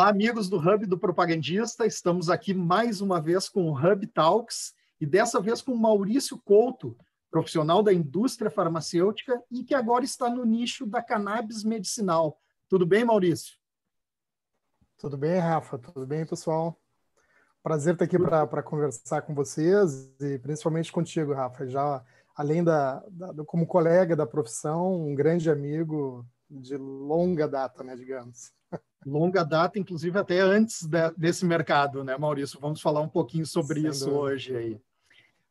Olá, amigos do Hub do Propagandista. Estamos aqui mais uma vez com o Hub Talks e dessa vez com Maurício Couto, profissional da indústria farmacêutica e que agora está no nicho da cannabis medicinal. Tudo bem, Maurício? Tudo bem, Rafa? Tudo bem, pessoal? Prazer estar aqui para conversar com vocês e principalmente contigo, Rafa. Já além da, da, como colega da profissão, um grande amigo de longa data, né, digamos longa data, inclusive até antes de, desse mercado, né, Maurício? Vamos falar um pouquinho sobre Sem isso dúvida. hoje aí.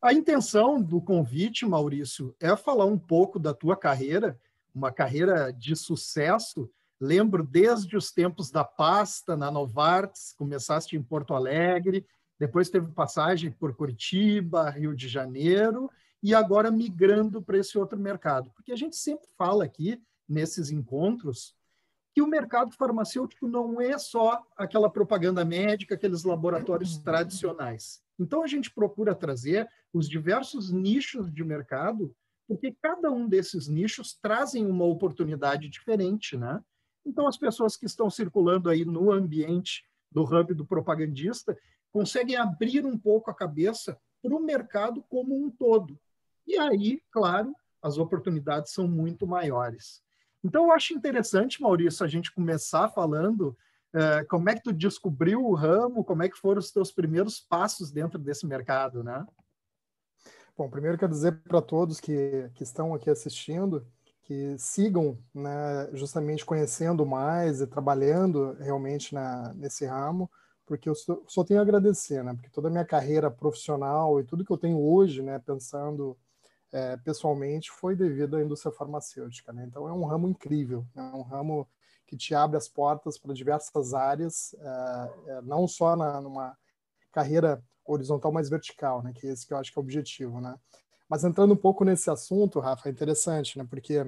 A intenção do convite, Maurício, é falar um pouco da tua carreira, uma carreira de sucesso. Lembro desde os tempos da pasta na Novartis, começaste em Porto Alegre, depois teve passagem por Curitiba, Rio de Janeiro, e agora migrando para esse outro mercado. Porque a gente sempre fala aqui nesses encontros que o mercado farmacêutico não é só aquela propaganda médica, aqueles laboratórios uhum. tradicionais. Então, a gente procura trazer os diversos nichos de mercado, porque cada um desses nichos trazem uma oportunidade diferente, né? Então, as pessoas que estão circulando aí no ambiente do hub do propagandista conseguem abrir um pouco a cabeça para o mercado como um todo. E aí, claro, as oportunidades são muito maiores. Então, eu acho interessante, Maurício, a gente começar falando uh, como é que tu descobriu o ramo, como é que foram os teus primeiros passos dentro desse mercado, né? Bom, primeiro quero dizer para todos que, que estão aqui assistindo que sigam né, justamente conhecendo mais e trabalhando realmente na, nesse ramo, porque eu só, só tenho a agradecer, né? Porque toda a minha carreira profissional e tudo que eu tenho hoje, né, pensando é, pessoalmente foi devido à indústria farmacêutica. Né? Então é um ramo incrível, é um ramo que te abre as portas para diversas áreas, é, é, não só na, numa carreira horizontal, mas vertical, né? que é esse que eu acho que é o objetivo. Né? Mas entrando um pouco nesse assunto, Rafa, é interessante, né? porque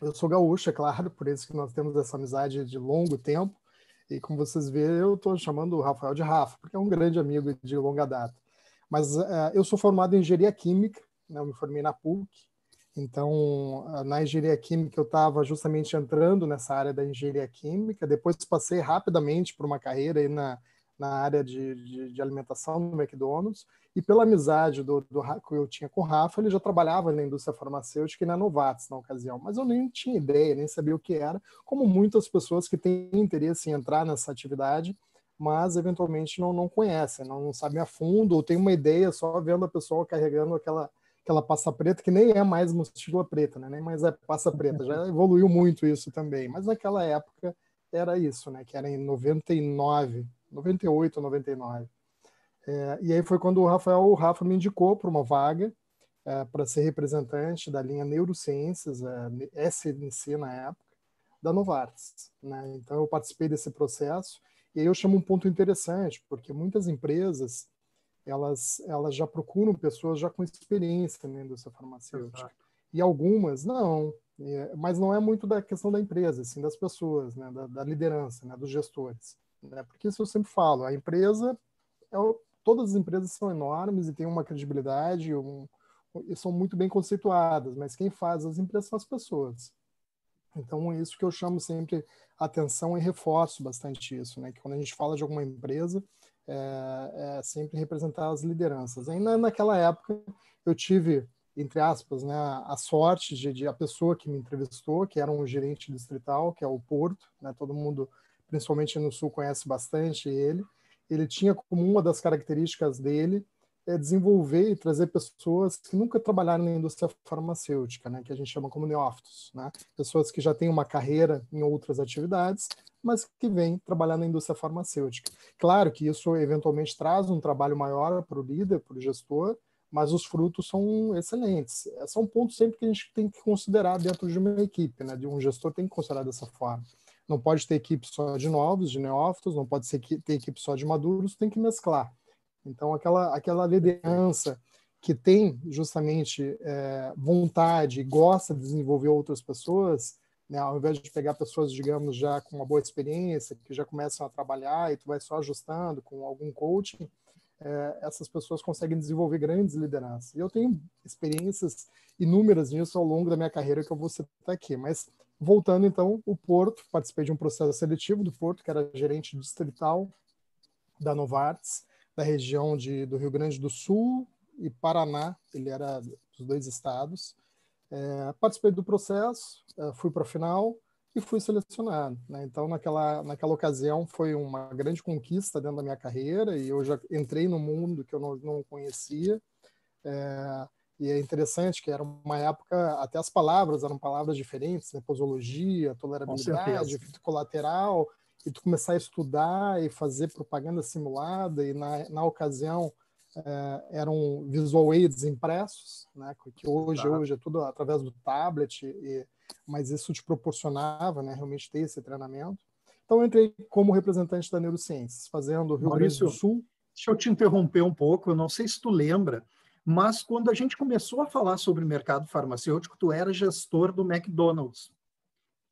eu sou gaúcho, é claro, por isso que nós temos essa amizade de longo tempo, e como vocês vêem, eu estou chamando o Rafael de Rafa, porque é um grande amigo de longa data. Mas uh, eu sou formado em engenharia química, né? eu me formei na PUC, então na engenharia química eu estava justamente entrando nessa área da engenharia química, depois passei rapidamente por uma carreira aí na, na área de, de, de alimentação no McDonald's, e pela amizade do, do, que eu tinha com o Rafa, ele já trabalhava na indústria farmacêutica e na Novartis na ocasião, mas eu nem tinha ideia, nem sabia o que era, como muitas pessoas que têm interesse em entrar nessa atividade, mas eventualmente não, não conhecem, não, não sabem a fundo, ou tem uma ideia só vendo a pessoa carregando aquela aquela passa preta, que nem é mais mochila preta, né? nem mais é passa preta, já evoluiu muito isso também, mas naquela época era isso, né? que era em 99, 98, 99. É, e aí foi quando o Rafael, o Rafa me indicou para uma vaga é, para ser representante da linha Neurociências, é, SNC na época, da Novartis. Né? Então eu participei desse processo e aí eu chamo um ponto interessante, porque muitas empresas elas, elas já procuram pessoas já com experiência na indústria farmacêutica. Exato. E algumas não, mas não é muito da questão da empresa, assim, das pessoas, né, da, da liderança, né, dos gestores. Né? Porque isso eu sempre falo, a empresa, é, todas as empresas são enormes e têm uma credibilidade um, e são muito bem conceituadas, mas quem faz as empresas são as pessoas. Então, é isso que eu chamo sempre atenção e reforço bastante isso, né? Que quando a gente fala de alguma empresa, é, é sempre representar as lideranças. Ainda naquela época, eu tive, entre aspas, né, a sorte de, de, a pessoa que me entrevistou, que era um gerente distrital, que é o Porto, né, todo mundo, principalmente no Sul, conhece bastante ele. Ele tinha como uma das características dele é desenvolver e trazer pessoas que nunca trabalharam na indústria farmacêutica, né, que a gente chama como neófitos, né, pessoas que já têm uma carreira em outras atividades, mas que vêm trabalhar na indústria farmacêutica. Claro que isso eventualmente traz um trabalho maior para o líder, para o gestor, mas os frutos são excelentes. São pontos sempre que a gente tem que considerar dentro de uma equipe, né, de um gestor tem que considerar dessa forma. Não pode ter equipe só de novos, de neófitos, não pode ser ter equipe só de maduros, tem que mesclar. Então, aquela, aquela liderança que tem justamente é, vontade e gosta de desenvolver outras pessoas, né, ao invés de pegar pessoas, digamos, já com uma boa experiência, que já começam a trabalhar e tu vai só ajustando com algum coaching, é, essas pessoas conseguem desenvolver grandes lideranças. E eu tenho experiências inúmeras nisso ao longo da minha carreira que eu vou citar aqui. Mas voltando então, o Porto, participei de um processo seletivo do Porto, que era gerente distrital da Novartis, da região de, do Rio Grande do Sul e Paraná, ele era dos dois estados. É, participei do processo, é, fui para a final, e fui selecionado. Né? Então, naquela, naquela ocasião, foi uma grande conquista dentro da minha carreira e eu já entrei no mundo que eu não, não conhecia. É, e é interessante que era uma época, até as palavras eram palavras diferentes, né? posologia, tolerabilidade, efeito colateral, e tu começar a estudar e fazer propaganda simulada, e na, na ocasião é, eram visual aids impressos, né? que hoje, tá. hoje é tudo através do tablet, e mas isso te proporcionava né, realmente ter esse treinamento. Então, eu entrei como representante da Neurociências, fazendo Rio Grande do Sul. Deixa eu te interromper um pouco, eu não sei se tu lembra, mas quando a gente começou a falar sobre mercado farmacêutico, tu era gestor do McDonald's.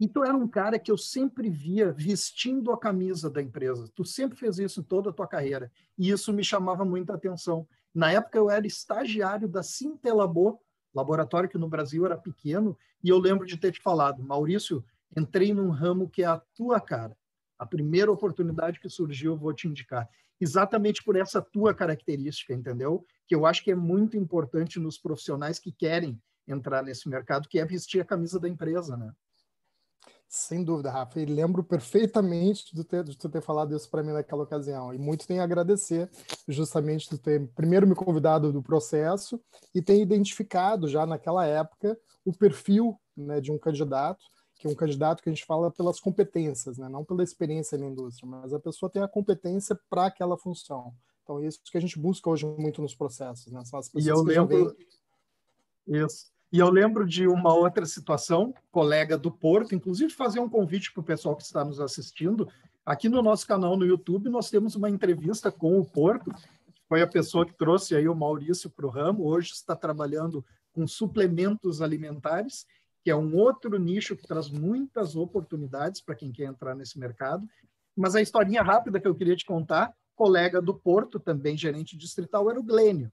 E tu era um cara que eu sempre via vestindo a camisa da empresa. Tu sempre fez isso em toda a tua carreira. E isso me chamava muita atenção. Na época, eu era estagiário da Sintelabor, laboratório que no Brasil era pequeno, e eu lembro de ter te falado, Maurício, entrei num ramo que é a tua cara. A primeira oportunidade que surgiu, eu vou te indicar. Exatamente por essa tua característica, entendeu? Que eu acho que é muito importante nos profissionais que querem entrar nesse mercado, que é vestir a camisa da empresa, né? Sem dúvida, Rafa. E lembro perfeitamente de, ter, de tu ter falado isso para mim naquela ocasião. E muito tenho a agradecer justamente de ter, primeiro, me convidado do processo e ter identificado já naquela época o perfil né, de um candidato, que é um candidato que a gente fala pelas competências, né, não pela experiência na indústria, mas a pessoa tem a competência para aquela função. Então, é isso que a gente busca hoje muito nos processos. Né? São as pessoas e eu lembro... Isso. E eu lembro de uma outra situação, colega do Porto, inclusive fazer um convite para o pessoal que está nos assistindo. Aqui no nosso canal no YouTube, nós temos uma entrevista com o Porto, que foi a pessoa que trouxe aí o Maurício para o ramo, hoje está trabalhando com suplementos alimentares, que é um outro nicho que traz muitas oportunidades para quem quer entrar nesse mercado. Mas a historinha rápida que eu queria te contar, colega do Porto, também gerente distrital, era o Glênio,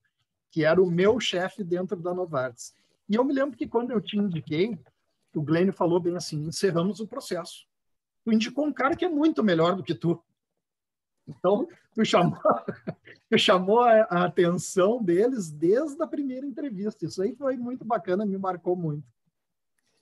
que era o meu chefe dentro da Novartis. E eu me lembro que quando eu te indiquei, o Glenn falou bem assim: encerramos o processo. Tu indicou um cara que é muito melhor do que tu. Então, tu chamou, tu chamou a, atenção deles desde a primeira entrevista. Isso aí foi muito bacana, me marcou muito.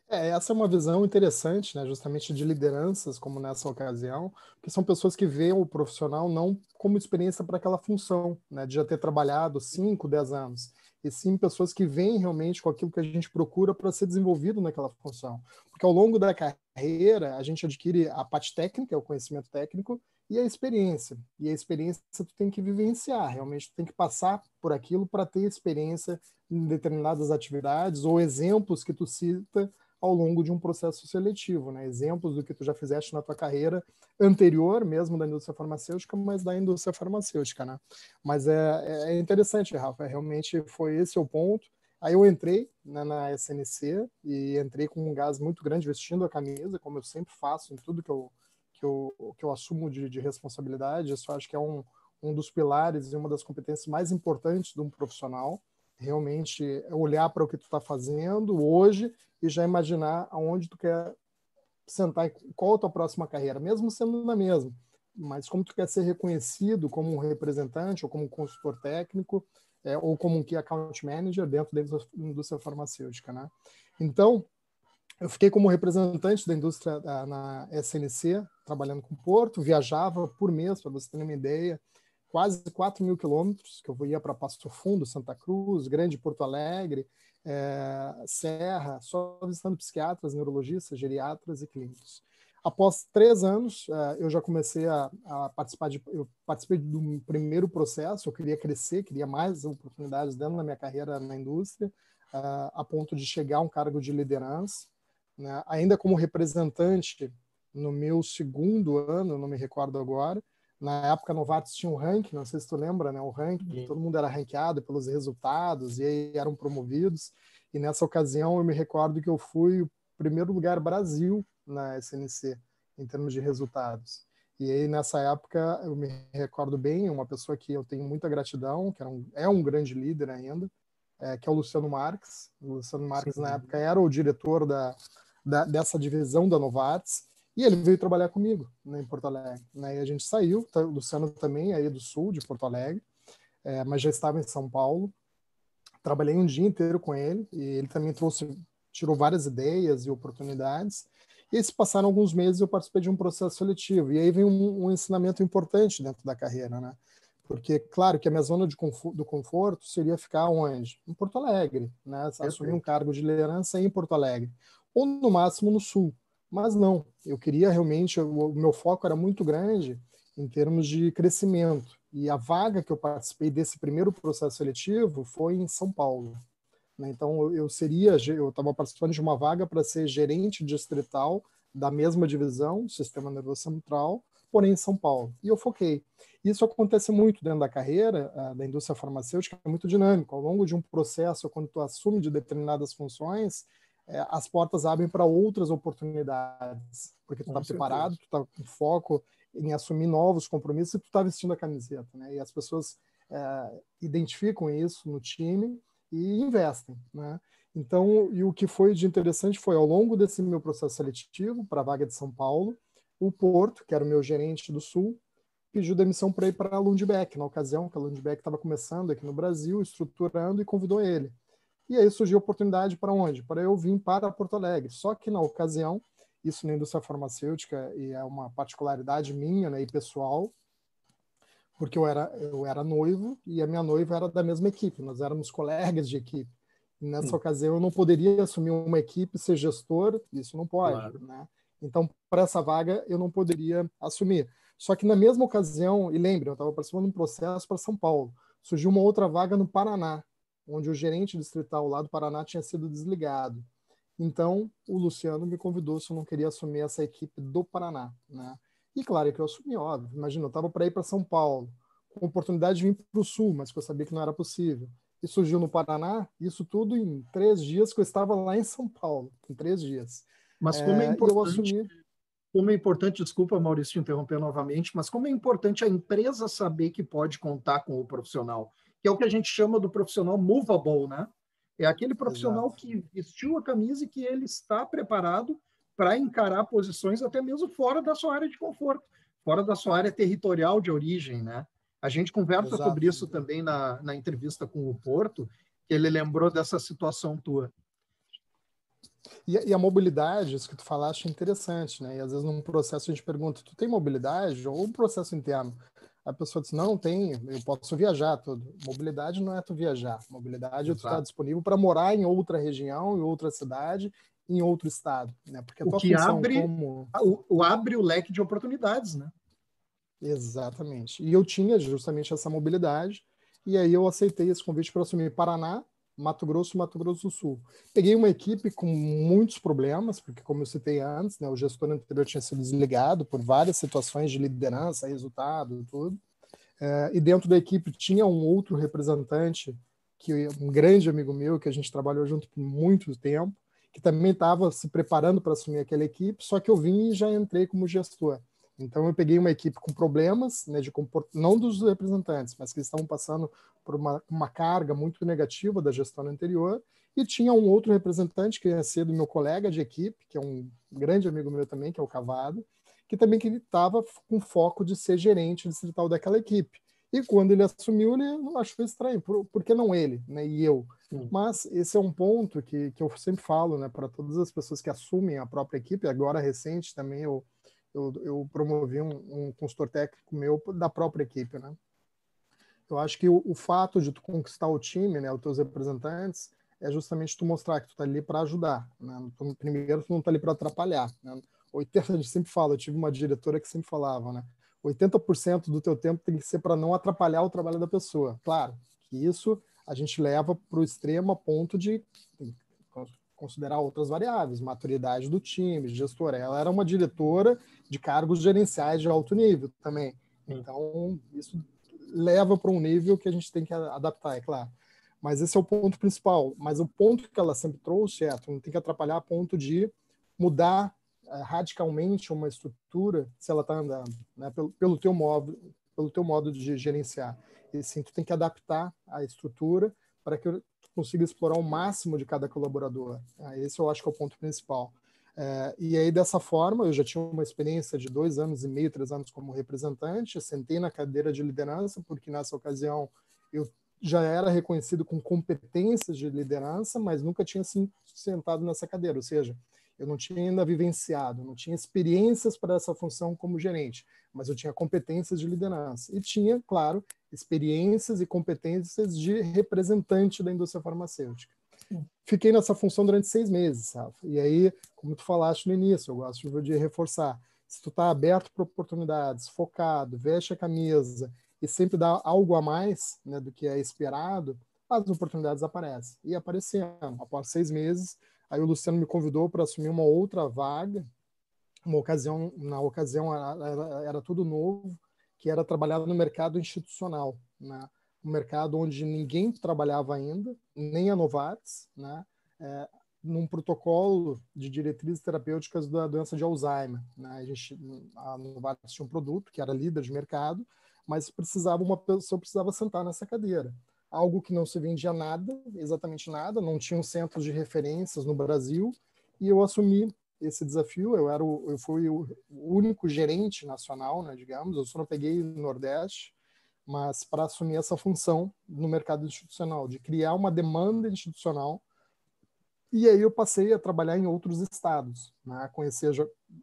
É, essa é uma visão interessante, né, justamente de lideranças, como nessa ocasião, que são pessoas que veem o profissional não como experiência para aquela função, né, de já ter trabalhado 5, 10 anos, e sim pessoas que vêm realmente com aquilo que a gente procura para ser desenvolvido naquela função. Porque ao longo da carreira, a gente adquire a parte técnica, o conhecimento técnico, e a experiência. E a experiência tu tem que vivenciar, realmente tu tem que passar por aquilo para ter experiência em determinadas atividades ou exemplos que tu cita ao longo de um processo seletivo, né? Exemplos do que tu já fizeste na tua carreira anterior, mesmo da indústria farmacêutica, mas da indústria farmacêutica, né? Mas é, é interessante, Rafa, realmente foi esse o ponto. Aí eu entrei né, na SNC e entrei com um gás muito grande vestindo a camisa, como eu sempre faço em tudo que eu, que eu, que eu assumo de, de responsabilidade. Isso acho que é um, um dos pilares e uma das competências mais importantes de um profissional realmente olhar para o que tu está fazendo hoje e já imaginar aonde tu quer sentar, qual a tua próxima carreira, mesmo sendo na mesma, mas como tu quer ser reconhecido como um representante ou como um consultor técnico é, ou como um key account manager dentro da indústria farmacêutica, né? Então, eu fiquei como representante da indústria da, na SNC, trabalhando com Porto, viajava por mês, para você ter uma ideia, quase 4 mil quilômetros, que eu ia para Pasto Fundo, Santa Cruz, Grande Porto Alegre, é, Serra, só visitando psiquiatras, neurologistas, geriatras e clínicos. Após três anos, é, eu já comecei a, a, participar de, eu participei do primeiro processo, eu queria crescer, queria mais oportunidades dentro da minha carreira na indústria, é, a ponto de chegar a um cargo de liderança, né? ainda como representante no meu segundo ano, não me recordo agora, na época, Novartis tinha um ranking, não sei se tu lembra, né? O ranking, Sim. todo mundo era ranqueado pelos resultados e aí eram promovidos. E nessa ocasião, eu me recordo que eu fui o primeiro lugar Brasil na SNC, em termos de resultados. E aí, nessa época, eu me recordo bem, uma pessoa que eu tenho muita gratidão, que um, é um grande líder ainda, é, que é o Luciano Marques. O Luciano Marques, Sim. na época, era o diretor da, da, dessa divisão da Novartis, e ele veio trabalhar comigo né, em Porto Alegre. Né? E a gente saiu, tá, o Luciano também, aí do sul, de Porto Alegre, é, mas já estava em São Paulo. Trabalhei um dia inteiro com ele, e ele também trouxe, tirou várias ideias e oportunidades. E se passaram alguns meses, eu participei de um processo seletivo. E aí vem um, um ensinamento importante dentro da carreira, né? Porque, claro, que a minha zona de conforto, do conforto seria ficar onde? Em Porto Alegre, né? Assumir um cargo de liderança em Porto Alegre. Ou, no máximo, no Sul. Mas não, eu queria realmente, o meu foco era muito grande em termos de crescimento. E a vaga que eu participei desse primeiro processo seletivo foi em São Paulo. Né? Então, eu seria, eu estava participando de uma vaga para ser gerente distrital da mesma divisão, Sistema Nervoso Central, porém em São Paulo. E eu foquei. Isso acontece muito dentro da carreira uh, da indústria farmacêutica, é muito dinâmico. Ao longo de um processo, quando tu assume de determinadas funções, eh, as portas abrem para outras oportunidades, porque tu está preparado, tu está com foco em assumir novos compromissos e tu está vestindo a camiseta, né? E as pessoas uh, identificam isso no time e investem, né? Então, e o que foi de interessante foi, ao longo desse meu processo seletivo para a vaga de São Paulo, o Porto, que era o meu gerente do Sul, pediu demissão para ir para a Lundbeck, na ocasião que a Lundbeck estava começando aqui no Brasil, estruturando, e convidou ele. E aí surgiu a oportunidade para onde? Para eu vir para Porto Alegre. Só que na ocasião, isso na indústria farmacêutica, e é uma particularidade minha né, e pessoal, porque eu era, eu era noivo e a minha noiva era da mesma equipe, nós éramos colegas de equipe. E nessa Sim. ocasião eu não poderia assumir uma equipe, ser gestor, isso não pode, claro. né? Então, para essa vaga eu não poderia assumir. Só que na mesma ocasião, e lembre, eu estava participando de um processo para São Paulo, surgiu uma outra vaga no Paraná, onde o gerente distrital lá do Paraná tinha sido desligado. Então, o Luciano me convidou se eu não queria assumir essa equipe do Paraná, né? E claro que eu assumi, óbvio. Imagina, eu estava para ir para São Paulo, com oportunidade de vir para o Sul, mas que eu sabia que não era possível. E surgiu no Paraná, isso tudo em três dias que eu estava lá em São Paulo, em três dias. Mas como é, é importante, assumi... como é importante, desculpa Maurício te interromper novamente, mas como é importante a empresa saber que pode contar com o profissional, que é o que a gente chama do profissional movable, né? É aquele profissional Exato. que vestiu a camisa e que ele está preparado para encarar posições até mesmo fora da sua área de conforto, fora da sua área territorial de origem, né? A gente conversa Exato. sobre isso também na, na entrevista com o Porto, que ele lembrou dessa situação tua. E, a mobilidade, isso que tu falaste, é interessante, né? E às vezes num processo a gente pergunta, tu tem mobilidade ou um processo interno? A pessoa diz, não, tem, eu posso viajar tudo. Mobilidade não é tu viajar. Mobilidade Exato. é tu estar disponível para morar em outra região, em outra cidade em outro estado, né? Porque o que abre como... o, o, abre o leque de oportunidades, né? Exatamente. E eu tinha justamente essa mobilidade e aí eu aceitei esse convite para assumir Paraná, Mato Grosso Mato Grosso do Sul. Peguei uma equipe com muitos problemas, porque como eu citei antes, né, o gestor anterior tinha sido desligado por várias situações de liderança, resultado, tudo. É, e dentro da equipe tinha um outro representante que um grande amigo meu que a gente trabalhou junto por muito tempo que também estava se preparando para assumir aquela equipe, só que eu vim e já entrei como gestor. Então eu peguei uma equipe com problemas, né, de comport... não dos representantes, mas que estavam passando por uma, uma carga muito negativa da gestão anterior, e tinha um outro representante que ia ser do meu colega de equipe, que é um grande amigo meu também, que é o Cavado, que também que estava com foco de ser gerente distrital daquela equipe. E quando ele assumiu, ele achou estranho, por, por que não ele, né, e eu? Sim. Mas esse é um ponto que, que eu sempre falo né, para todas as pessoas que assumem a própria equipe. Agora, recente também, eu, eu, eu promovi um, um, consultor técnico meu da própria equipe. Né? Eu acho que o, o fato de tu conquistar o time, né, os teus representantes, é justamente tu mostrar que tu está ali para ajudar. Né? Primeiro, tu não está ali para atrapalhar. Né? 80, a gente sempre fala, eu tive uma diretora que sempre falava, né? 80% do teu tempo tem que ser para não atrapalhar o trabalho da pessoa. Claro que isso a gente leva para o extremo a ponto de considerar outras variáveis, maturidade do time, gestora. Ela era uma diretora de cargos gerenciais de alto nível também. Então, isso leva para um nível que a gente tem que adaptar, é claro. Mas esse é o ponto principal. Mas o ponto que ela sempre trouxe é, tu não tem que atrapalhar a ponto de mudar é, radicalmente uma estrutura se ela está andando, né? pelo, pelo teu modo, pelo teu modo de gerenciar. E sim, tu tem que adaptar a estrutura para que consiga explorar o máximo de cada colaborador. Né? Esse eu acho que é o ponto principal. É, e aí, dessa forma, eu já tinha uma experiência de dois anos e meio, três anos como representante, sentei na cadeira de liderança, porque nessa ocasião eu já era reconhecido com competências de liderança, mas nunca tinha se sentado nessa cadeira, ou seja, eu não tinha ainda vivenciado, não tinha experiências para essa função como gerente, mas eu tinha competências de liderança e tinha, claro, experiências e competências de representante da indústria farmacêutica. Fiquei nessa função durante seis meses, sabe? E aí, como tu falaste no início, eu gosto de reforçar, se tu está aberto para oportunidades, focado, veste a camisa e sempre dá algo a mais né, do que é esperado, as oportunidades aparecem. E apareceram. Após seis meses, aí o Luciano me convidou para assumir uma outra vaga. Uma ocasião, na ocasião era, era, era tudo novo, que era trabalhar no mercado institucional, né? um mercado onde ninguém trabalhava ainda, nem a Novartis, né? É, num protocolo de diretrizes terapêuticas da doença de Alzheimer. Né? A, gente, a Novartis tinha um produto que era líder de mercado, mas precisava uma pessoa precisava sentar nessa cadeira. Algo que não se vendia nada, exatamente nada, não tinha um centro de referências no Brasil, e eu assumi esse desafio. Eu era o, eu fui o único gerente nacional, né, digamos. Eu só não peguei no Nordeste, mas para assumir essa função no mercado institucional, de criar uma demanda institucional. E aí eu passei a trabalhar em outros estados, né? conhecer,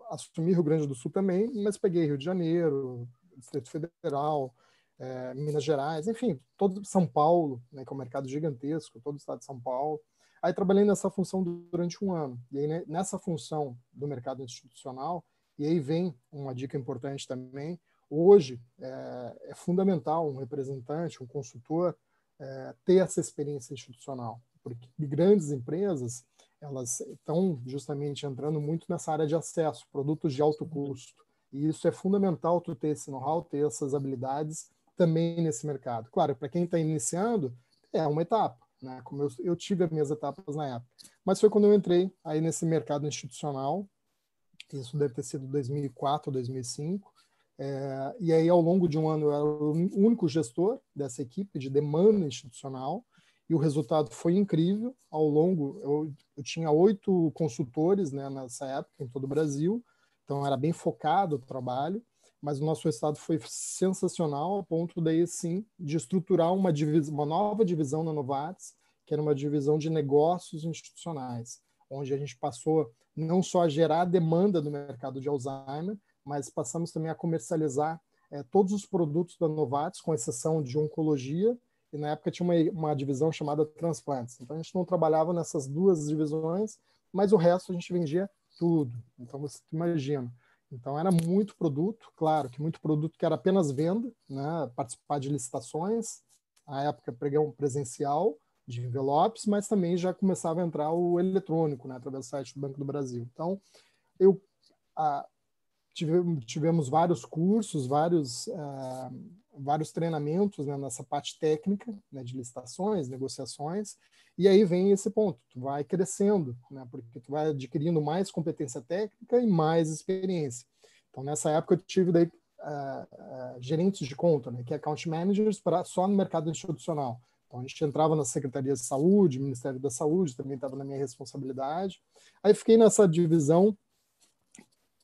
assumi Rio Grande do Sul também, mas peguei Rio de Janeiro, Distrito Federal, é, Minas Gerais, enfim, todo São Paulo, né, que é um mercado gigantesco, todo o estado de São Paulo. Aí trabalhei nessa função durante um ano. E aí, né, nessa função do mercado institucional, e aí vem uma dica importante também, hoje é, é fundamental um representante, um consultor, é, ter essa experiência institucional, porque grandes empresas, elas estão justamente entrando muito nessa área de acesso, produtos de alto custo. E isso é fundamental tu ter esse know-how, ter essas habilidades também nesse mercado. Claro, para quem está iniciando, é uma etapa, né? Como eu, eu tive as minhas etapas na época. Mas foi quando eu entrei aí nesse mercado institucional, isso deve ter sido 2004, 2005, é, e aí, ao longo de um ano, eu era o único gestor dessa equipe de demanda institucional, e o resultado foi incrível. Ao longo, eu, eu tinha oito consultores né, nessa época, em todo o Brasil, então era bem focado o trabalho, mas o nosso resultado foi sensacional, a ponto daí sim de estruturar uma, divisão, uma nova divisão na Novartis, que era uma divisão de negócios institucionais, onde a gente passou não só a gerar demanda no mercado de Alzheimer, mas passamos também a comercializar é, todos os produtos da Novartis, com exceção de oncologia, e na época tinha uma, uma divisão chamada transplantes. Então a gente não trabalhava nessas duas divisões, mas o resto a gente vendia tudo. Então você imagina. Então era muito produto, claro que muito produto que era apenas venda, né, participar de licitações, na época pregão presencial de envelopes, mas também já começava a entrar o eletrônico, né, através do site do Banco do Brasil. Então eu a, tivemos, tivemos vários cursos, vários uh, vários treinamentos né, nessa parte técnica né, de licitações, negociações, e aí vem esse ponto, tu vai crescendo, né, porque tu vai adquirindo mais competência técnica e mais experiência. Então, nessa época, eu tive daí, uh, uh, gerentes de conta, né, que é account managers, para só no mercado institucional. Então, a gente entrava na Secretaria de Saúde, Ministério da Saúde, também estava na minha responsabilidade. Aí fiquei nessa divisão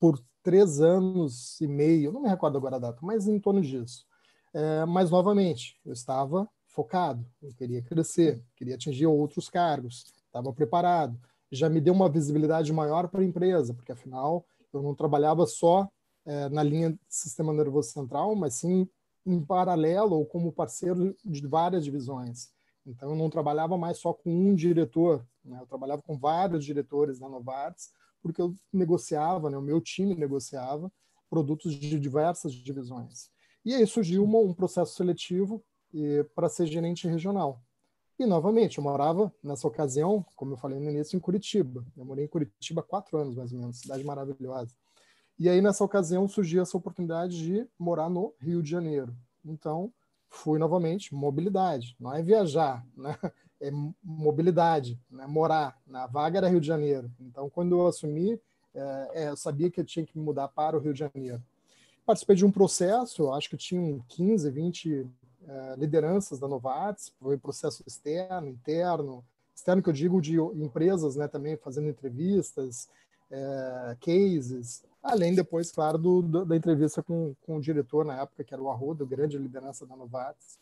por três anos e meio, não me recordo agora a data, mas em torno disso. É, mas, novamente, eu estava focado, eu queria crescer, queria atingir outros cargos, estava preparado. Já me deu uma visibilidade maior para a empresa, porque, afinal, eu não trabalhava só é, na linha sistema nervoso central, mas sim em paralelo ou como parceiro de várias divisões. Então, eu não trabalhava mais só com um diretor, né? eu trabalhava com vários diretores na Novartis, porque eu negociava, né? o meu time negociava produtos de diversas divisões. E aí surgiu uma, um processo seletivo para ser gerente regional. E, novamente, eu morava, nessa ocasião, como eu falei no início, em Curitiba. Eu morei em Curitiba há quatro anos, mais ou menos, cidade maravilhosa. E aí, nessa ocasião, surgiu essa oportunidade de morar no Rio de Janeiro. Então, fui novamente, mobilidade. Não é viajar, né? é mobilidade, né? morar. Na vaga era Rio de Janeiro. Então, quando eu assumi é, é, eu sabia que eu tinha que me mudar para o Rio de Janeiro. Participei de um processo, acho que tinham 15, 20 é, lideranças da Novartis, foi processo externo, interno, externo que eu digo de empresas, né, também fazendo entrevistas, é, cases, além depois, claro, do, do, da entrevista com, com o diretor na época, que era o Arruda, grande liderança da Novartis,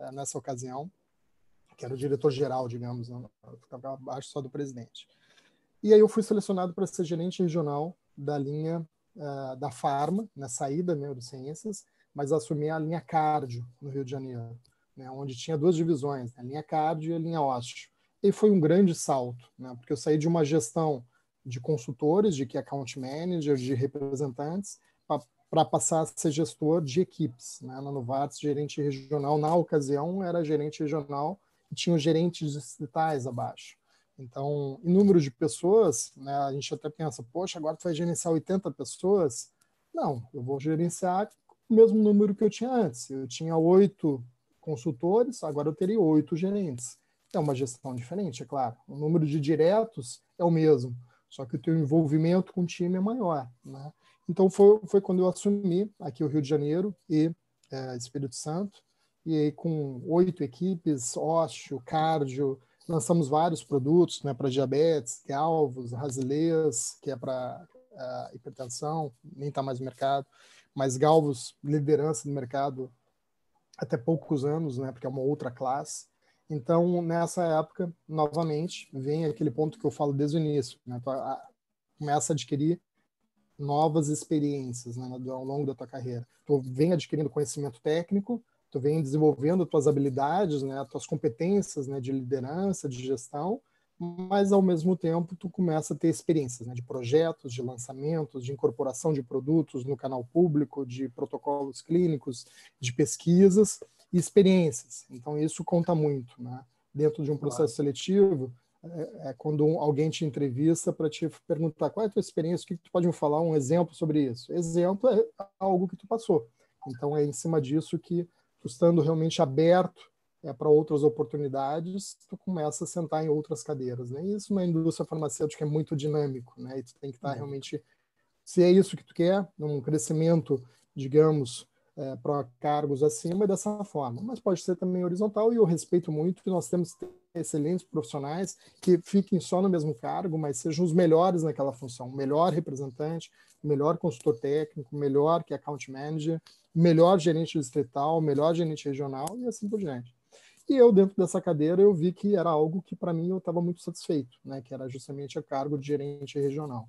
é, nessa ocasião, que era o diretor-geral, digamos, não, ficava abaixo só do presidente. E aí eu fui selecionado para ser gerente regional da linha uh, da Farma, na saída né, Neurociências, mas assumi a linha Cardio no Rio de Janeiro, né, onde tinha duas divisões, né, a linha Cardio e a linha Ósseo. E foi um grande salto, né, porque eu saí de uma gestão de consultores, de que account manager, de representantes, para passar a ser gestor de equipes. Né? Na Novartis, gerente regional, na ocasião, era gerente regional e tinha os gerentes distritais abaixo. Então, em número de pessoas, né, a gente até pensa, poxa, agora tu vai gerenciar 80 pessoas? Não, eu vou gerenciar o mesmo número que eu tinha antes. Eu tinha oito consultores, agora eu teria oito gerentes. É uma gestão diferente, é claro. O número de diretos é o mesmo, só que o teu envolvimento com o time é maior. Né? Então foi, foi quando eu assumi aqui o Rio de Janeiro e é, Espírito Santo, e aí com oito equipes, ósseo, cardio, lançamos vários produtos né, para diabetes, galvos, rasilês, que é para uh, é, hipertensão, nem está mais no mercado, mas galvos, liderança no mercado até poucos anos, né, porque é uma outra classe. Então, nessa época, novamente, vem aquele ponto que eu falo desde o início, né? Tu começa a adquirir novas experiências né, ao longo da tua carreira. Tu vem adquirindo conhecimento técnico, tu vem desenvolvendo tuas habilidades, né, tuas competências né, de liderança, de gestão, mas ao mesmo tempo tu começa a ter experiências né, de projetos, de lançamentos, de incorporação de produtos no canal público, de protocolos clínicos, de pesquisas, e experiências. Então, isso conta muito. Né? Dentro de um processo seletivo, é, é, quando alguém te entrevista para te perguntar qual é a tua experiência, o que, que tu pode me falar, um exemplo sobre isso. Exemplo é algo que tu passou. Então, é em cima disso que, tu estando realmente aberto é, para outras oportunidades, tu começa a sentar em outras cadeiras. Né? Isso na indústria farmacêutica é muito dinâmico, né? E tu tem que estar tá uhum. realmente, se é isso que tu quer, num crescimento, digamos, é, para cargos acima dessa forma. Mas pode ser também horizontal, e eu respeito muito que nós temos excelentes profissionais que fiquem só no mesmo cargo, mas sejam os melhores naquela função, o melhor representante, o melhor consultor técnico, o melhor que é account manager, melhor gerente distrital, melhor gerente regional e assim por diante. E eu, dentro dessa cadeira, eu vi que era algo que, para mim, eu estava muito satisfeito, né? que era justamente o cargo de gerente regional.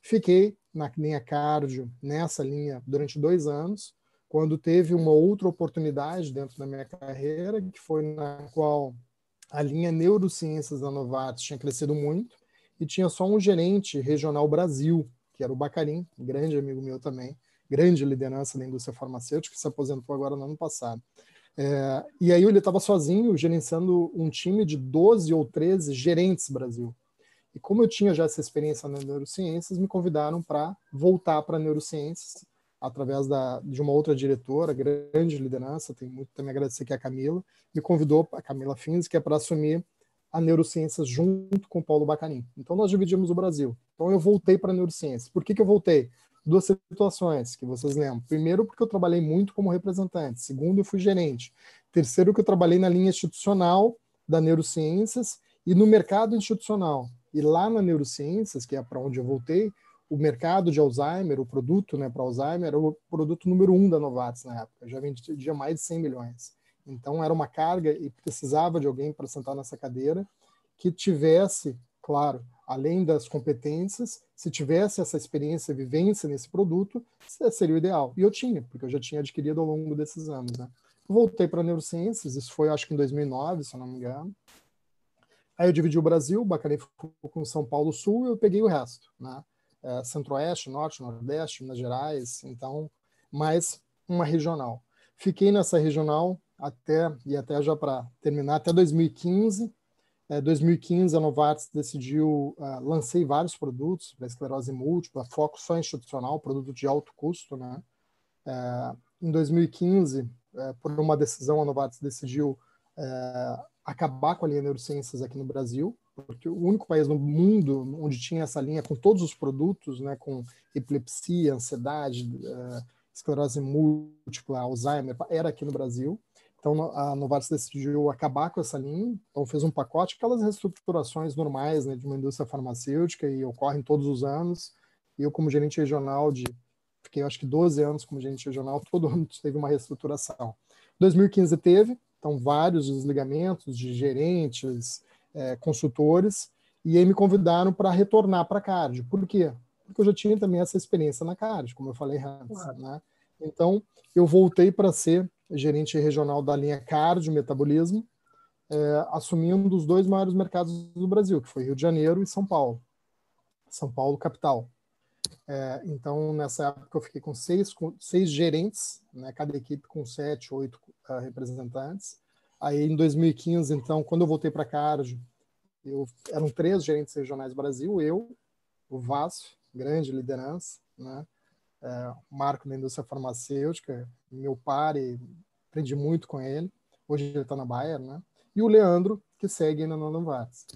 Fiquei na linha cardio, nessa linha, durante dois anos, quando teve uma outra oportunidade dentro da minha carreira, que foi na qual a linha neurociências da Novartis tinha crescido muito e tinha só um gerente regional Brasil, que era o Bacarim, um grande amigo meu também, grande liderança da indústria farmacêutica, que se aposentou agora no ano passado. É, e aí ele estava sozinho, gerenciando um time de 12 ou 13 gerentes Brasil. E como eu tinha já essa experiência na neurociências, me convidaram para voltar para neurociências através da, de uma outra diretora, grande liderança, tem muito também agradecer que é a Camila, me convidou, a Camila Fins, que é para assumir a neurociências junto com o Paulo Bacanin. Então nós dividimos o Brasil. Então eu voltei para a neurociências. Por que, que eu voltei? Duas situações que vocês lembram. Primeiro, porque eu trabalhei muito como representante. Segundo, eu fui gerente. Terceiro, que eu trabalhei na linha institucional da neurociências e no mercado institucional. E lá na neurociências, que é para onde eu voltei, o mercado de Alzheimer, o produto né, para Alzheimer, era o produto número um da Novartis na época, já vendia mais de 100 milhões. Então era uma carga e precisava de alguém para sentar nessa cadeira que tivesse, claro, além das competências, se tivesse essa experiência, vivência nesse produto, seria o ideal. E eu tinha, porque eu já tinha adquirido ao longo desses anos. Né? Voltei para neurociências, isso foi acho que em 2009, se eu não me engano. Aí eu dividi o Brasil, Bacarei ficou com São Paulo Sul, eu peguei o resto, né? é, Centro-Oeste, Norte, Nordeste, Minas Gerais, então, mais uma regional. Fiquei nessa regional até, e até já para terminar, até 2015. É, 2015, a Novartis decidiu, uh, lancei vários produtos para esclerose múltipla, foco só institucional, produto de alto custo, né? É, em 2015, é, por uma decisão, a Novartis decidiu é, acabar com a linha neurociências aqui no Brasil, porque o único país no mundo onde tinha essa linha com todos os produtos, né, com epilepsia, ansiedade, uh, esclerose múltipla, Alzheimer, era aqui no Brasil. Então a Novartis decidiu acabar com essa linha, então fez um pacote, aquelas reestruturações normais né, de uma indústria farmacêutica e ocorrem todos os anos. Eu, como gerente regional de, fiquei acho que 12 anos como gerente regional, todo ano teve uma reestruturação. 2015 teve, então vários desligamentos de gerentes, é, consultores, e aí me convidaram para retornar para a Cardio. Por quê? Porque eu já tinha também essa experiência na Cardio, como eu falei antes. Claro. Né? Então, eu voltei para ser gerente regional da linha Cardio Metabolismo, é, assumindo os dois maiores mercados do Brasil, que foi Rio de Janeiro e São Paulo. São Paulo, capital. É, então, nessa época, eu fiquei com seis, com seis gerentes, né, cada equipe com sete, oito uh, representantes. Aí, em 2015, então, quando eu voltei para Cardio, eu, eram três gerentes regionais do Brasil, eu, o Vasco, grande liderança, né, é, Marco da indústria farmacêutica, meu par, aprendi muito com ele. Hoje ele está na Bayer, né? E o Leandro, que segue ainda na Novartis.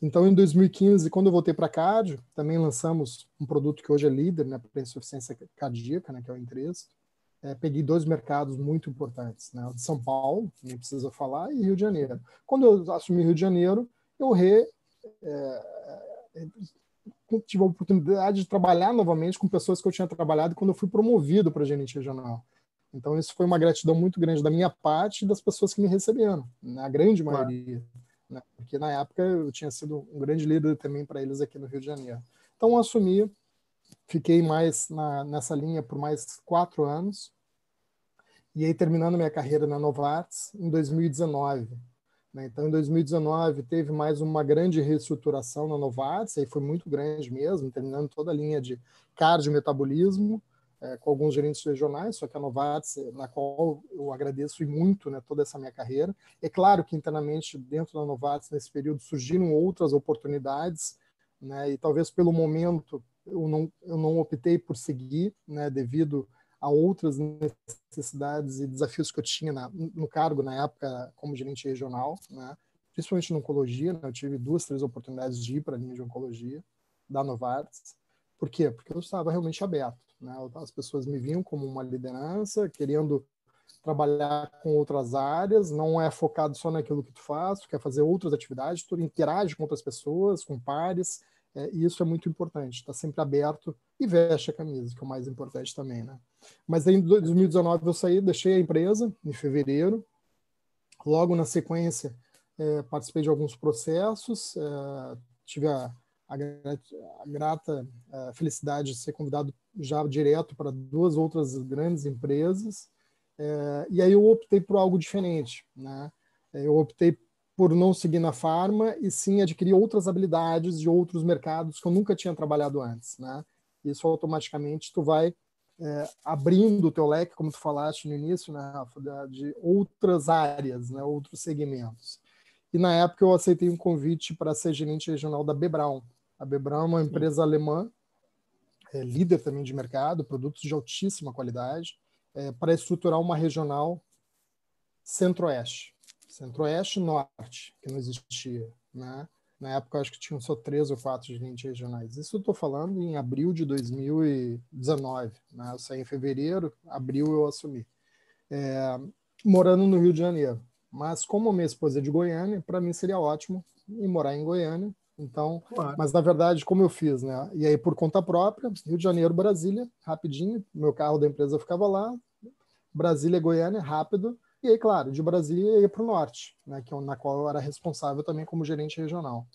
Então, em 2015, quando eu voltei para a Cardio, também lançamos um produto que hoje é líder na né, insuficiência cardíaca, né, que é o Entresto. É, peguei dois mercados muito importantes, né, o de São Paulo, nem precisa falar, e Rio de Janeiro. Quando eu assumi Rio de Janeiro, eu re, é, é tive a oportunidade de trabalhar novamente com pessoas que eu tinha trabalhado quando eu fui promovido para gerente regional. Então, isso foi uma gratidão muito grande da minha parte e das pessoas que me receberam, na grande maioria. Né? Porque na época eu tinha sido um grande líder também para eles aqui no Rio de Janeiro. Então, eu assumi, fiquei mais na, nessa linha por mais quatro anos. E aí, terminando minha carreira na Novartis, em 2019, né? Então, em 2019, teve mais uma grande reestruturação na Novartis, aí foi muito grande mesmo, terminando toda a linha de cardiometabolismo, é, com alguns gerentes regionais, só que a Novartis, na qual eu agradeço muito né, toda essa minha carreira. É claro que internamente, dentro da Novartis, nesse período, surgiram outras oportunidades, né, e talvez pelo momento eu não, eu não optei por seguir, né, devido a outras necessidades e desafios que eu tinha na, no cargo na época como gerente regional, né? principalmente na oncologia. Né? Eu tive duas, três oportunidades de ir para a linha de oncologia da Novartis. Por quê? Porque eu estava realmente aberto. Né? As pessoas me viam como uma liderança, querendo trabalhar com outras áreas, não é focado só naquilo que tu faz, tu quer fazer outras atividades, tu interage com outras pessoas, com pares, é, e isso é muito importante, está sempre aberto e veste a camisa, que é o mais importante também, né? Mas em 2019 eu saí, deixei a empresa em fevereiro. Logo na sequência, é, participei de alguns processos, é, tive a, a, a grata a é, felicidade de ser convidado já direto para duas outras grandes empresas. É, e aí eu optei por algo diferente, né? É, eu optei por não seguir na farma e sim adquirir outras habilidades de outros mercados que eu nunca tinha trabalhado antes, né? Isso automaticamente tu vai é, abrindo o teu leque, como tu falaste no início, né, Rafa, de outras áreas, né, outros segmentos. E na época eu aceitei um convite para ser gerente regional da Bebraun. A Bebraun é uma empresa alemã, é, líder também de mercado, produtos de altíssima qualidade, é, para estruturar uma regional centro-oeste. Centro-Oeste e Norte, que não existia, né? Na época, acho que tinham só três ou quatro gerentes regionais. Isso eu estou falando em abril de 2019. Né? Eu saí em fevereiro, abril eu assumi. É, morando no Rio de Janeiro. Mas como minha esposa é de Goiânia, para mim seria ótimo ir morar em Goiânia. Então, claro. mas na verdade, como eu fiz, né? E aí por conta própria, Rio de Janeiro, Brasília, rapidinho. Meu carro da empresa ficava lá. Brasília, Goiânia, rápido e aí, claro, de Brasília ia para o norte, né, que, é na qual eu era responsável também como gerente regional.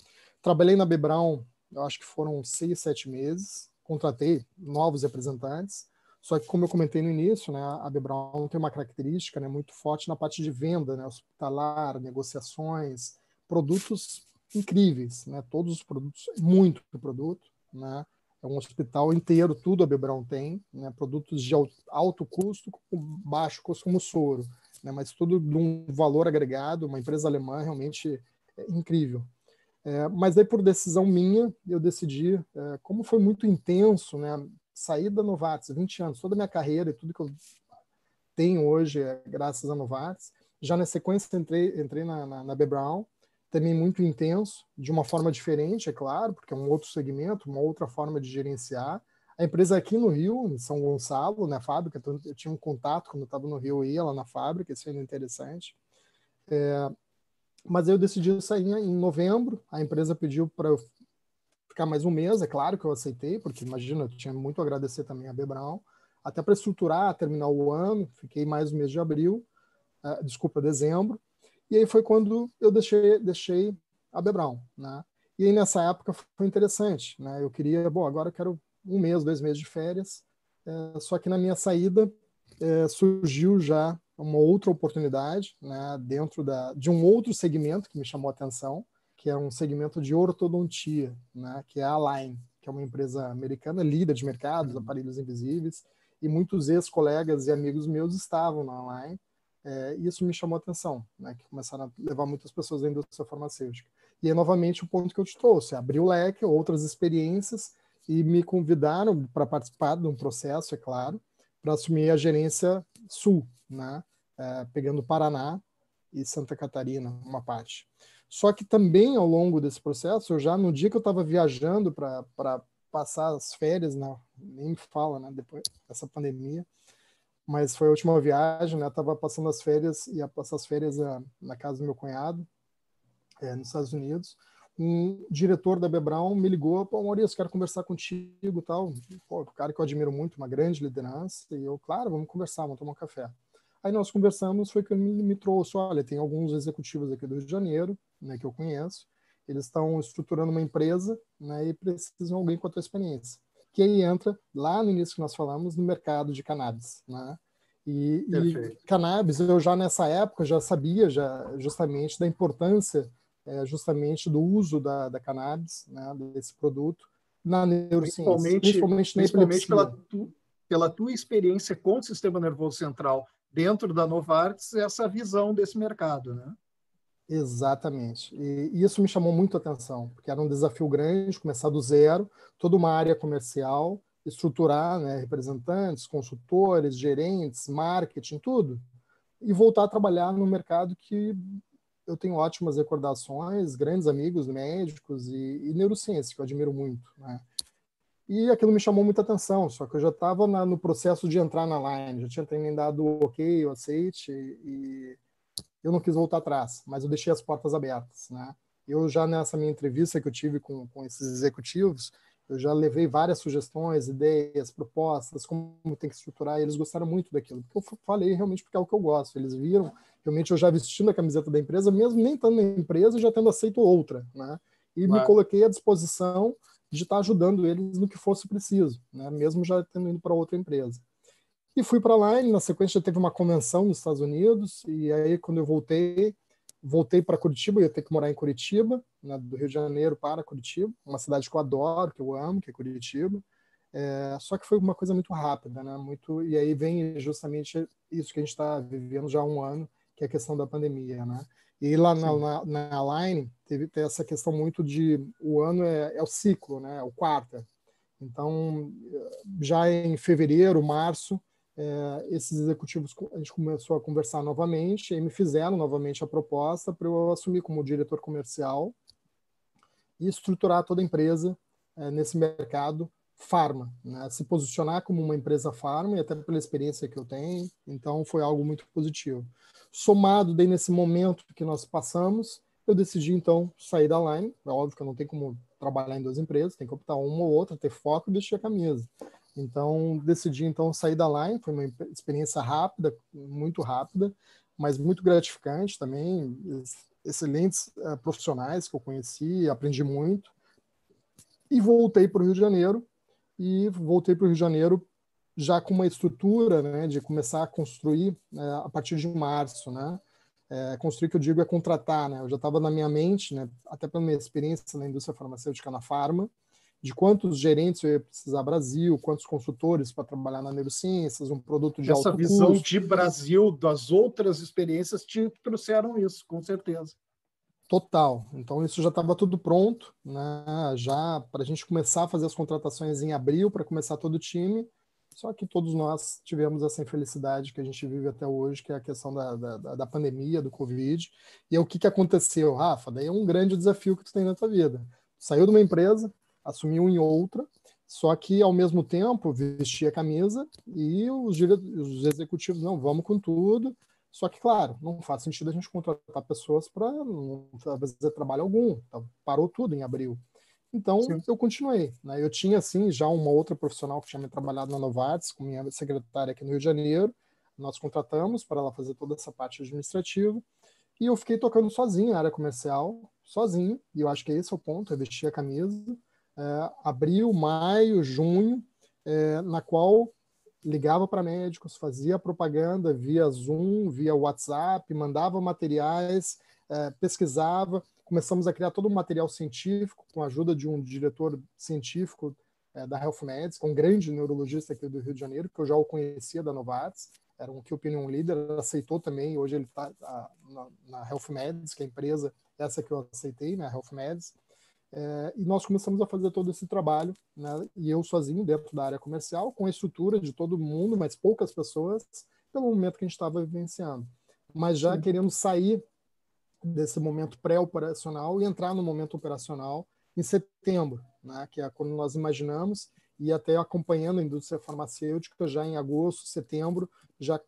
Trabalhei na Bebrão, eu acho que foram seis, sete meses, contratei novos representantes, só que, como eu comentei no início, né, a Bebrão tem uma característica né, muito forte na parte de venda, né, hospitalar, negociações, produtos incríveis, né, todos os produtos, muito produto, né, é um hospital inteiro, tudo a Bebrão tem, né, produtos de alto custo com baixo custo como soro né? mas tudo de um valor agregado, uma empresa alemã realmente é incrível. É, mas aí, por decisão minha, eu decidi, é, como foi muito intenso, né? sair da Novartis, 20 anos, toda a minha carreira e tudo que eu tenho hoje é graças a Novartis. Já na sequência, entrei, entrei na, na, na B. Brown, também muito intenso, de uma forma diferente, é claro, porque é um outro segmento, uma outra forma de gerenciar. A empresa aqui no Rio, em São Gonçalo, na fábrica, então eu tinha um contato quando eu estava no Rio, eu ia lá na fábrica, isso ainda é interessante. É, mas eu decidi sair em novembro, a empresa pediu para eu ficar mais um mês, é claro que eu aceitei, porque imagina, eu tinha muito a agradecer também a Bebrão, até para estruturar, terminar o ano, fiquei mais um mês de abril, uh, desculpa, dezembro, e aí foi quando eu deixei, deixei a Bebrão, né? E aí nessa época foi interessante, né? Eu queria, bom, agora eu quero um mês, dois meses de férias, é, só que na minha saída é, surgiu já uma outra oportunidade, né? Dentro da, de um outro segmento que me chamou a atenção, que é um segmento de ortodontia, né? Que é a Align, que é uma empresa americana, líder de mercados, uhum. aparelhos invisíveis, e muitos ex-colegas e amigos meus estavam na Align, é, isso me chamou a atenção, né, que começaram a levar muitas pessoas da indústria farmacêutica. E é novamente o ponto que eu te trouxe, abrir o leque, outras experiências, e me convidaram para participar de um processo, é claro, para assumir a gerência sul, né, é, pegando Paraná e Santa Catarina, uma parte. Só que também ao longo desse processo, eu já no dia que eu estava viajando para passar as férias, não, nem me fala, né, depois dessa pandemia, mas foi a última viagem, né? Tava passando as férias, ia passar as férias na, na casa do meu cunhado, é, nos Estados Unidos. Um diretor da Bebrão me ligou, pô, Maurício, quero conversar contigo tal. Pô, o cara que eu admiro muito, uma grande liderança. E eu, claro, vamos conversar, vamos tomar um café. Aí nós conversamos, foi que ele me trouxe, olha, tem alguns executivos aqui do Rio de Janeiro, né, que eu conheço, eles estão estruturando uma empresa, né, e precisam de alguém com a tua experiência que aí entra lá no início que nós falamos no mercado de cannabis, né? E, e cannabis, eu já nessa época já sabia já justamente da importância é, justamente do uso da, da cannabis, né, desse produto na neurociência, principalmente, principalmente, principalmente pela, tu, pela tua experiência com o sistema nervoso central dentro da Novartis, essa visão desse mercado, né? Exatamente. E isso me chamou muito a atenção, porque era um desafio grande, começar do zero, toda uma área comercial, estruturar né, representantes, consultores, gerentes, marketing, tudo, e voltar a trabalhar no mercado que eu tenho ótimas recordações, grandes amigos médicos e, e neurociência, que eu admiro muito. Né? E aquilo me chamou muita atenção, só que eu já estava no processo de entrar na line, já tinha também dado ok, o aceite, e eu não quis voltar atrás, mas eu deixei as portas abertas, né? Eu já nessa minha entrevista que eu tive com, com esses executivos, eu já levei várias sugestões, ideias, propostas, como tem que estruturar, e eles gostaram muito daquilo, porque eu falei realmente porque é o que eu gosto. Eles viram, realmente eu já vestindo a camiseta da empresa, mesmo nem estando na empresa, já tendo aceito outra, né? E claro. me coloquei à disposição de estar ajudando eles no que fosse preciso, né? Mesmo já tendo ido para outra empresa. E fui para lá, e na sequência teve uma convenção nos Estados Unidos, e aí quando eu voltei, voltei para Curitiba, ia ter que morar em Curitiba, né, do Rio de Janeiro para Curitiba, uma cidade que eu adoro, que eu amo, que é Curitiba. É, só que foi uma coisa muito rápida, né? Muito e aí vem justamente isso que a gente está vivendo já há um ano, que é a questão da pandemia, né? E lá na, na, na Line teve, teve, essa questão muito de o ano é, é o ciclo, né? É o quarto. Então já em fevereiro, março é, esses executivos, a gente começou a conversar novamente e me fizeram novamente a proposta para eu assumir como diretor comercial e estruturar toda a empresa é, nesse mercado farma, né? se posicionar como uma empresa farma e até pela experiência que eu tenho, então foi algo muito positivo. Somado daí nesse momento que nós passamos, eu decidi então sair da Line, é óbvio que não tenho como trabalhar em duas empresas, tem que optar uma ou outra, ter foco e vestir a camisa. Então, decidi então sair da Line, foi uma experiência rápida, muito rápida, mas muito gratificante também, excelentes uh, profissionais que eu conheci, aprendi muito. E voltei para o Rio de Janeiro, e voltei para o Rio de Janeiro já com uma estrutura né, de começar a construir né, a partir de março, né? É, construir, que eu digo, é contratar, né? Eu já estava na minha mente, né, até pela minha experiência na indústria farmacêutica na Farma, de quantos gerentes eu ia precisar Brasil, quantos consultores para trabalhar na neurociências, um produto de Essa alto visão custo. de Brasil, das outras experiências, te trouxeram isso, com certeza. Total. Então isso já estava tudo pronto, né? Já para a gente começar a fazer as contratações em abril para começar todo o time. Só que todos nós tivemos essa infelicidade que a gente vive até hoje, que é a questão da, da, da pandemia, do Covid. E o que, que aconteceu, Rafa? Daí é um grande desafio que tu tem na tua vida. Saiu de uma empresa, assumiu em outra, só que ao mesmo tempo vestia a camisa e os, os executivos, não, vamos com tudo. Só que, claro, não faz sentido a gente contratar pessoas para não fazer trabalho algum. Então, parou tudo em abril. Então, Sim. eu continuei. Né? Eu tinha, assim, já uma outra profissional que tinha me trabalhado na Novartis, com minha secretária aqui no Rio de Janeiro. Nós contratamos para ela fazer toda essa parte administrativa. E eu fiquei tocando sozinho na área comercial, sozinho. E eu acho que esse é o ponto, eu vestir a camisa. É, abril, maio, junho, é, na qual ligava para médicos, fazia propaganda via Zoom, via WhatsApp, mandava materiais, é, pesquisava. Começamos a criar todo um material científico com a ajuda de um diretor científico da Health Meds, um grande neurologista aqui do Rio de Janeiro, que eu já o conhecia da Novartis, era um Key Opinion Leader, aceitou também, hoje ele está na, na Health Meds, que é a empresa, essa que eu aceitei, né, Health Meds, é, e nós começamos a fazer todo esse trabalho, né, e eu sozinho dentro da área comercial, com a estrutura de todo mundo, mas poucas pessoas, pelo momento que a gente estava vivenciando. Mas já Sim. querendo sair desse momento pré-operacional e entrar no momento operacional em setembro, né, que é quando nós imaginamos, e até acompanhando a indústria farmacêutica, já em agosto, setembro, já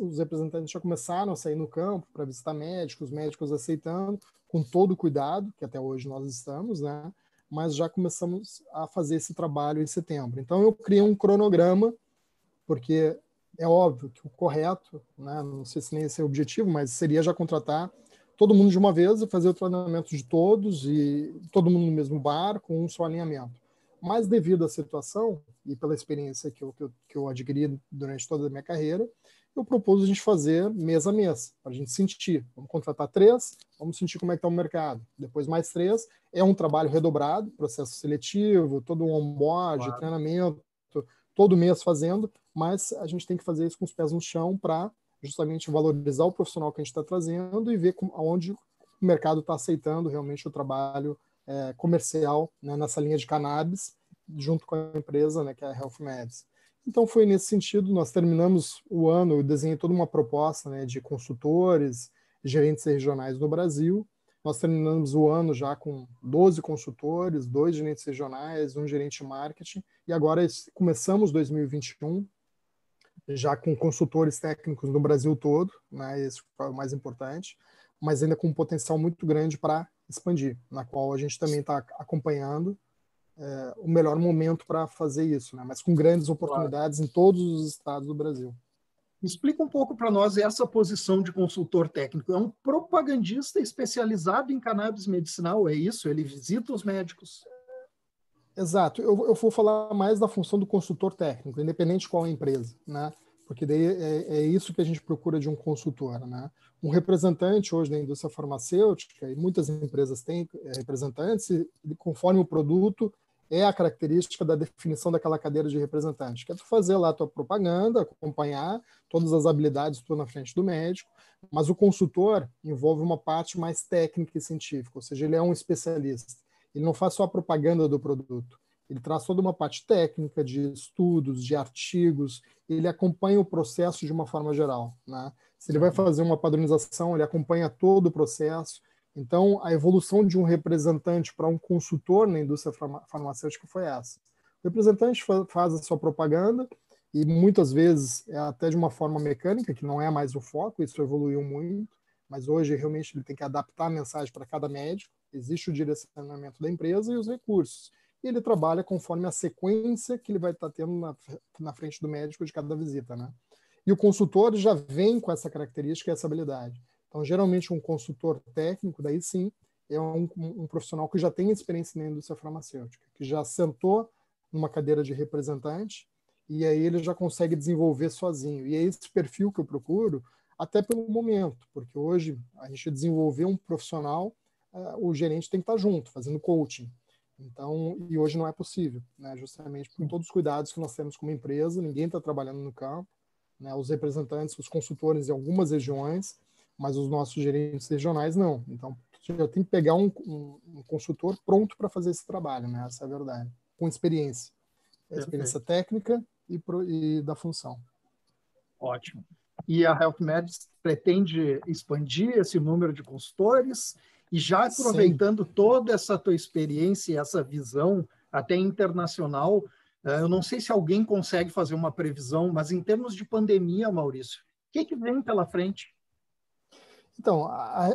os representantes já começaram a sair no campo para visitar médicos, médicos aceitando, com todo o cuidado, que até hoje nós estamos, né, mas já começamos a fazer esse trabalho em setembro. Então, eu criei um cronograma, porque é óbvio que o correto, né, não sei se nem esse é o objetivo, mas seria já contratar todo mundo de uma vez e fazer o treinamento de todos e todo mundo no mesmo bar com um só alinhamento. Mas devido à situação e pela experiência que eu, que eu, que eu adquiri durante toda a minha carreira, eu propus a gente fazer mês a mês, para a gente sentir. Vamos contratar três, vamos sentir como é que está o mercado. Depois mais três, é um trabalho redobrado, processo seletivo, todo um onboard, claro. treinamento, todo mês fazendo, mas a gente tem que fazer isso com os pés no chão para justamente valorizar o profissional que a gente está trazendo e ver aonde o mercado está aceitando realmente o trabalho é, comercial né, nessa linha de cannabis, junto com a empresa, né, que é a Health Meds. Então foi nesse sentido, nós terminamos o ano, eu desenhei toda uma proposta né, de consultores, gerentes regionais no Brasil. Nós terminamos o ano já com 12 consultores, dois gerentes regionais, um gerente de marketing, e agora começamos 2021 já com consultores técnicos no Brasil todo, né, esse foi o mais importante, mas ainda com um potencial muito grande para expandir, na qual a gente também está acompanhando é, o melhor momento para fazer isso, né, mas com grandes oportunidades claro. em todos os estados do Brasil. Explica um pouco para nós essa posição de consultor técnico. É um propagandista especializado em cannabis medicinal, é isso? Ele visita os médicos? Exato. Eu, eu vou falar mais da função do consultor técnico, independente de qual é a empresa, né? Porque daí é, é, isso que a gente procura de um consultor, né? Um representante hoje da indústria farmacêutica, e muitas empresas têm é, representantes, conforme o produto, é a característica da definição daquela cadeira de representante, que é tu fazer lá a tua propaganda, acompanhar todas as habilidades tu na frente do médico, mas o consultor envolve uma parte mais técnica e científica, ou seja, ele é um especialista. Ele não faz só a propaganda do produto. Ele traz toda uma parte técnica de estudos, de artigos, ele acompanha o processo de uma forma geral. Né? Se ele vai fazer uma padronização, ele acompanha todo o processo. Então, a evolução de um representante para um consultor na indústria farmacêutica foi essa. O representante faz a sua propaganda e muitas vezes é até de uma forma mecânica, que não é mais o foco, isso evoluiu muito, mas hoje realmente ele tem que adaptar a mensagem para cada médico existe o direcionamento da empresa e os recursos. E ele trabalha conforme a sequência que ele vai estar tendo na, na frente do médico de cada visita, né? E o consultor já vem com essa característica e essa habilidade. Então, geralmente, um consultor técnico, daí sim, é um, um profissional que já tem experiência na indústria farmacêutica, que já sentou numa cadeira de representante e aí ele já consegue desenvolver sozinho. E é esse perfil que eu procuro, até pelo momento, porque hoje a gente desenvolveu um profissional o gerente tem que estar junto, fazendo coaching. Então, e hoje não é possível, né? Justamente por todos os cuidados que nós temos como empresa, ninguém está trabalhando no campo, né? Os representantes, os consultores em algumas regiões, mas os nossos gerentes regionais não. Então, eu tenho que pegar um, um, um consultor pronto para fazer esse trabalho, né? Essa é a verdade, com experiência, experiência técnica e, pro, e da função. Ótimo. E a HealthMed pretende expandir esse número de consultores e já aproveitando Sim. toda essa tua experiência e essa visão até internacional, eh, eu não sei se alguém consegue fazer uma previsão, mas em termos de pandemia, Maurício, o que, que vem pela frente? Então, a, a,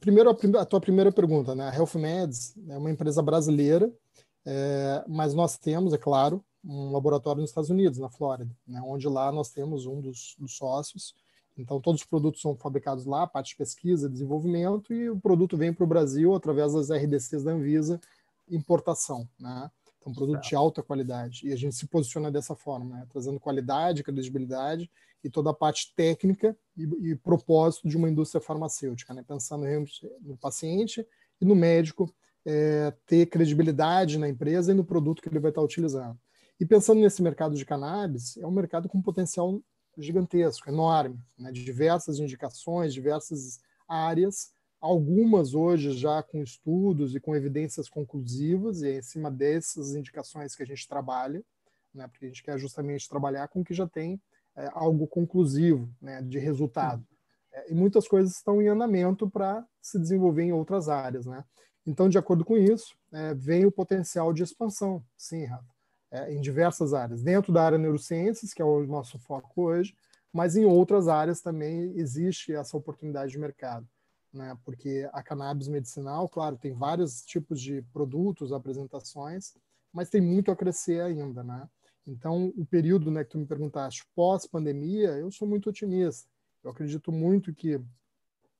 primeiro a, a, tua primeira pergunta, né? A HealthMeds é uma empresa brasileira, é, mas nós temos, é claro, um laboratório nos Estados Unidos, na Flórida, né? onde lá nós temos um dos, dos sócios. Então, todos os produtos são fabricados lá, parte de pesquisa, desenvolvimento, e o produto vem para o Brasil através das RDCs da Anvisa, importação, né? Então, produto de alta qualidade. E a gente se posiciona dessa forma, né? trazendo qualidade, credibilidade e toda a parte técnica e, e propósito de uma indústria farmacêutica, né? pensando no paciente e no médico é, ter credibilidade na empresa e no produto que ele vai estar utilizando. E pensando nesse mercado de cannabis, é um mercado com potencial gigantesco, enorme, né? diversas indicações, diversas áreas, algumas hoje já com estudos e com evidências conclusivas, e é em cima dessas indicações que a gente trabalha, né? porque a gente quer justamente trabalhar com o que já tem é, algo conclusivo né? de resultado. É, e muitas coisas estão em andamento para se desenvolver em outras áreas. Né? Então, de acordo com isso, é, vem o potencial de expansão, sim, Rafa, é, em diversas áreas. Dentro da área neurociências, que é o nosso foco hoje, mas em outras áreas também existe essa oportunidade de mercado né? Porque a cannabis medicinal, claro, tem vários tipos de produtos, apresentações, mas tem muito a crescer ainda, né? Então, o período, né, que tu me perguntaste, pós-pandemia, eu sou muito otimista. Eu acredito muito que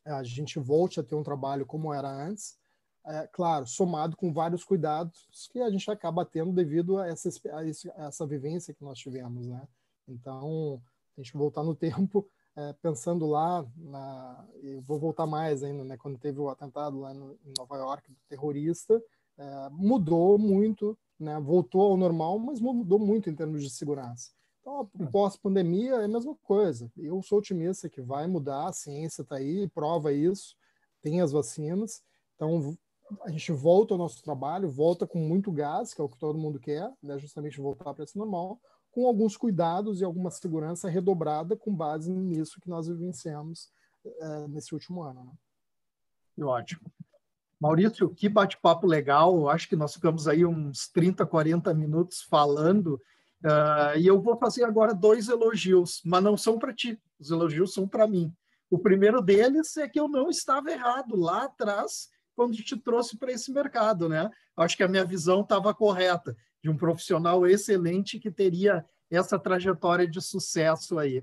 a gente volte a ter um trabalho como era antes, é, claro, somado com vários cuidados que a gente acaba tendo devido a essa, a essa vivência que nós tivemos, né? Então, a gente voltar no tempo, é, pensando lá, na, e vou voltar mais ainda, né, quando teve o atentado lá no, em Nova York do terrorista, é, mudou muito, né, voltou ao normal, mas mudou muito em termos de segurança. Então, hum. pós-pandemia é a mesma coisa. Eu sou otimista que vai mudar, a ciência está aí, prova isso, tem as vacinas. Então, a gente volta ao nosso trabalho, volta com muito gás, que é o que todo mundo quer, né, justamente voltar para esse normal, com alguns cuidados e alguma segurança redobrada com base nisso que nós vivenciamos é, nesse último ano. Né? Ótimo. Maurício, que bate-papo legal. Acho que nós ficamos aí uns 30, 40 minutos falando. Uh, e eu vou fazer agora dois elogios, mas não são para ti. Os elogios são para mim. O primeiro deles é que eu não estava errado lá atrás quando te trouxe para esse mercado, né? Acho que a minha visão estava correta de um profissional excelente que teria essa trajetória de sucesso aí.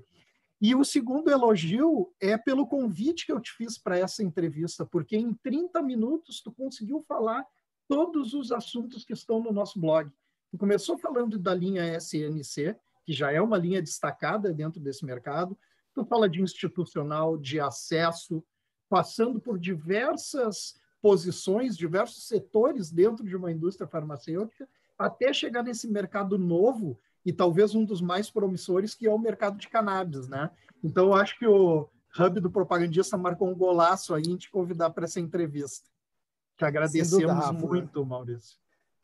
E o segundo elogio é pelo convite que eu te fiz para essa entrevista, porque em 30 minutos tu conseguiu falar todos os assuntos que estão no nosso blog. Tu começou falando da linha SNC, que já é uma linha destacada dentro desse mercado. Tu fala de institucional, de acesso, passando por diversas posições, diversos setores dentro de uma indústria farmacêutica até chegar nesse mercado novo e talvez um dos mais promissores, que é o mercado de cannabis, né? Então, eu acho que o Hub do Propagandista marcou um golaço aí em te convidar para essa entrevista. Te agradecemos dúvida, muito, Maurício.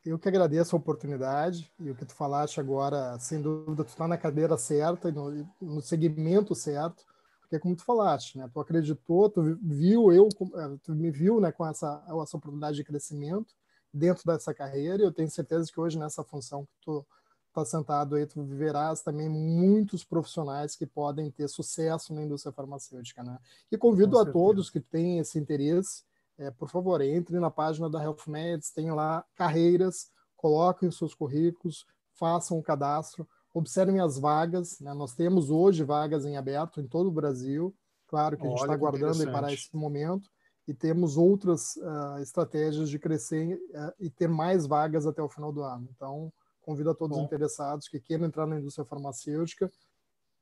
Eu que agradeço a oportunidade e o que tu falaste agora, sem dúvida, tu está na cadeira certa, no, no segmento certo, porque como tu falaste, né? Tu acreditou, tu viu eu, eh, tu me viu, né, com essa, essa oportunidade de crescimento dentro dessa carreira. Eu tenho certeza que hoje, nessa função que tu está sentado aí, tu verás também muitos profissionais que podem ter sucesso na indústria farmacêutica. Né? E convido a todos que têm esse interesse, é, por favor, entre na página da Health Meds, tem lá carreiras, coloquem os seus currículos, façam o cadastro, observem as vagas. Né? Nós temos hoje vagas em aberto em todo o Brasil. Claro que Olha, a gente está aguardando para esse momento e temos outras uh, estratégias de crescer uh, e ter mais vagas até o final do ano. Então, convido a todos Bom. os interessados que queiram entrar na indústria farmacêutica,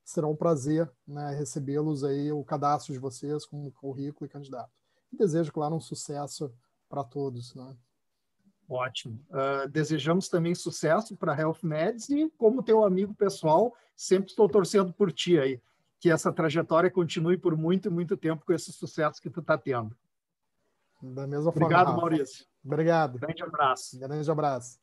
será um prazer né, recebê-los aí, o cadastro de vocês como currículo e candidato. E desejo, claro, um sucesso para todos. Né? Ótimo. Uh, desejamos também sucesso para a Health Meds e, como teu amigo pessoal, sempre estou torcendo por ti aí, que essa trajetória continue por muito, muito tempo com esse sucesso que tu está tendo. Da mesma forma. Obrigado, Maurício. Obrigado. Grande abraço. Grande abraço.